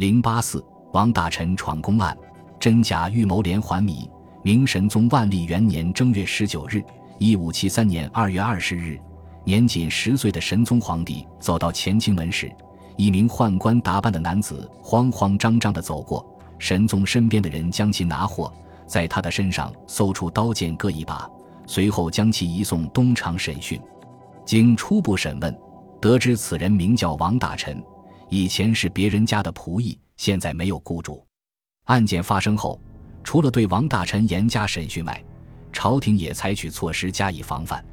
零八四，王大臣闯宫案，真假预谋连环谜。明神宗万历元年正月十九日，一五七三年二月二十日，年仅十岁的神宗皇帝走到乾清门时，一名宦官打扮的男子慌慌张张地走过，神宗身边的人将其拿获，在他的身上搜出刀剑各一把，随后将其移送东厂审讯。经初步审问，得知此人名叫王大臣，以前是别人家的仆役，现在没有雇主。案件发生后。除了对王大臣严加审讯外，朝廷也采取措施加以防范。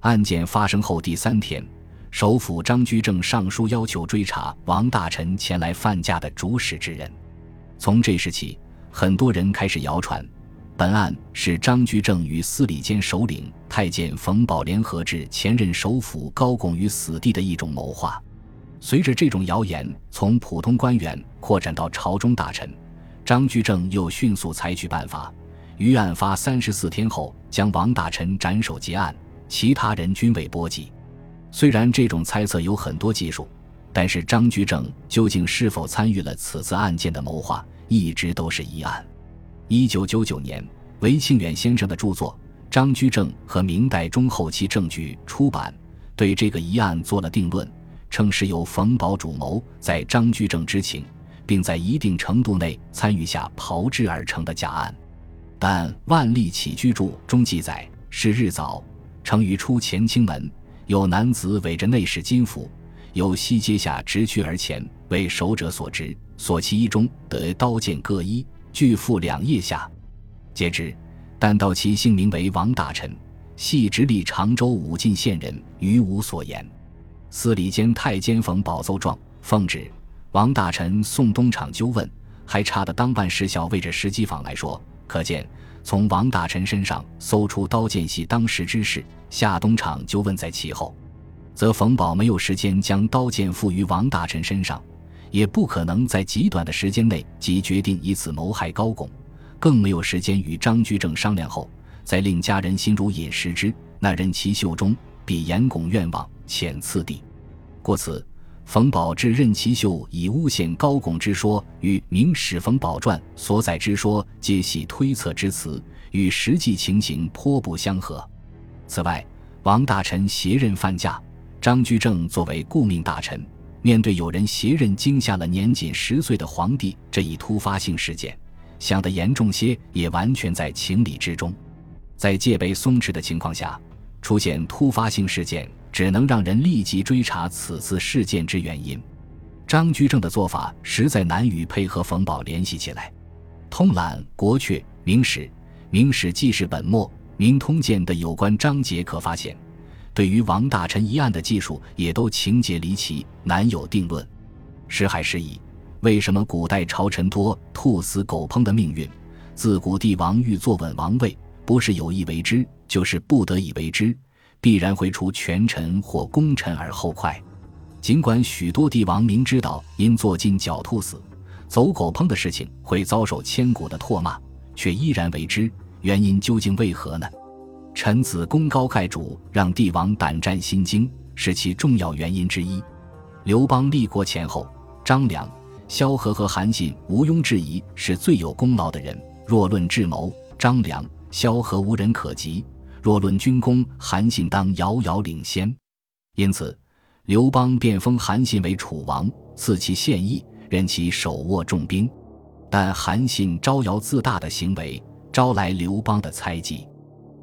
案件发生后第三天，首辅张居正上书要求追查王大臣前来犯驾的主使之人。从这时起，很多人开始谣传，本案是张居正与司礼监首领太监冯保联合置前任首辅高拱于死地的一种谋划。随着这种谣言从普通官员扩展到朝中大臣。张居正又迅速采取办法，于案发三十四天后将王大臣斩首结案，其他人均未波及。虽然这种猜测有很多技术，但是张居正究竟是否参与了此次案件的谋划，一直都是疑案。一九九九年，韦庆远先生的著作《张居正和明代中后期证据》出版，对这个疑案做了定论，称是由冯保主谋，在张居正知情。并在一定程度内参与下炮制而成的假案，但《万历起居注》中记载：是日早，成于出乾清门，有男子围着内侍金府，由西阶下直趋而前，为守者所执，所其衣中得刀剑各一，俱附两腋下。皆知，但道其姓名为王大臣，系直隶常州武进县人，于无所言。司礼监太监冯保奏状，奉旨。王大臣送东厂纠问，还差的当办事小为着石机坊来说，可见从王大臣身上搜出刀剑系当时之事，下东厂纠问在其后，则冯保没有时间将刀剑附于王大臣身上，也不可能在极短的时间内即决定以此谋害高拱，更没有时间与张居正商量后，再令家人心如饮食之，那人其袖中必严拱愿望遣次第，故此。冯保至任其秀以诬陷高拱之说，与《明史冯保传》所载之说，皆系推测之词，与实际情形颇不相合。此外，王大臣携任犯驾，张居正作为顾命大臣，面对有人携任惊吓了年仅十岁的皇帝这一突发性事件，想得严重些，也完全在情理之中。在戒备松弛的情况下，出现突发性事件。只能让人立即追查此次事件之原因。张居正的做法实在难与配合冯保联系起来。通览《国阙》《明史》《明史记事本末》《明通鉴》的有关章节，可发现，对于王大臣一案的技术也都情节离奇，难有定论。时海时矣，为什么古代朝臣多兔死狗烹的命运？自古帝王欲坐稳王位，不是有意为之，就是不得已为之。必然会出权臣或功臣而后快。尽管许多帝王明知道因坐进狡兔死、走狗烹的事情会遭受千古的唾骂，却依然为之。原因究竟为何呢？臣子功高盖主，让帝王胆战心惊，是其重要原因之一。刘邦立国前后，张良、萧何和韩信毋庸置疑是最有功劳的人。若论智谋，张良、萧何无人可及。若论军功，韩信当遥遥领先，因此刘邦便封韩信为楚王，赐其县邑，任其手握重兵。但韩信招摇自大的行为招来刘邦的猜忌，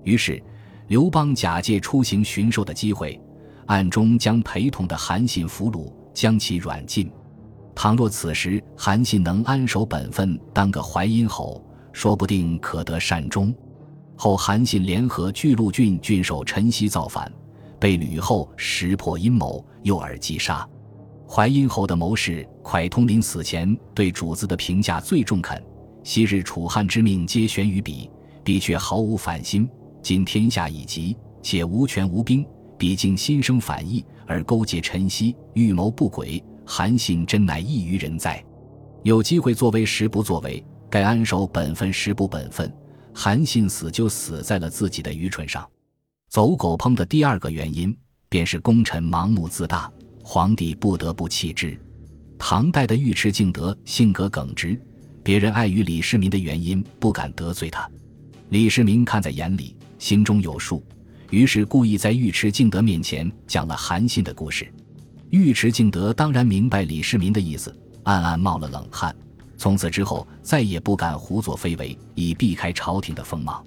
于是刘邦假借出行巡狩的机会，暗中将陪同的韩信俘虏，将其软禁。倘若此时韩信能安守本分，当个淮阴侯，说不定可得善终。后韩信联合巨鹿郡郡守陈豨造反，被吕后识破阴谋，诱而击杀。淮阴侯的谋士蒯通临死前对主子的评价最中肯：昔日楚汉之命皆悬于彼，彼却毫无反心。今天下已急，且无权无兵，彼竟心生反意，而勾结陈豨，预谋不轨。韩信真乃异于人哉？有机会作为时不作为，该安守本分时不本分。韩信死就死在了自己的愚蠢上。走狗烹的第二个原因，便是功臣盲目自大，皇帝不得不弃之。唐代的尉迟敬德性格耿直，别人碍于李世民的原因不敢得罪他。李世民看在眼里，心中有数，于是故意在尉迟敬德面前讲了韩信的故事。尉迟敬德当然明白李世民的意思，暗暗冒了冷汗。从此之后，再也不敢胡作非为，以避开朝廷的锋芒。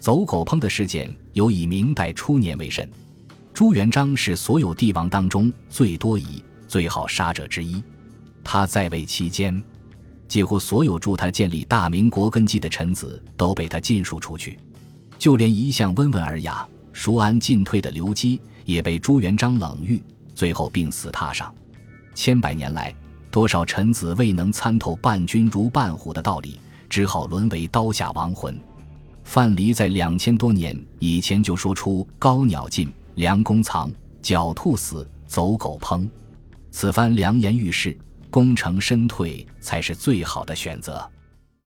走狗烹的事件尤以明代初年为甚。朱元璋是所有帝王当中最多疑、最好杀者之一。他在位期间，几乎所有助他建立大明国根基的臣子都被他尽数除去，就连一向温文尔雅、熟谙进退的刘基也被朱元璋冷遇，最后病死榻上。千百年来。多少臣子未能参透“伴君如伴虎”的道理，只好沦为刀下亡魂。范蠡在两千多年以前就说出“高鸟尽，良弓藏；狡兔死，走狗烹”，此番良言欲示，功成身退才是最好的选择。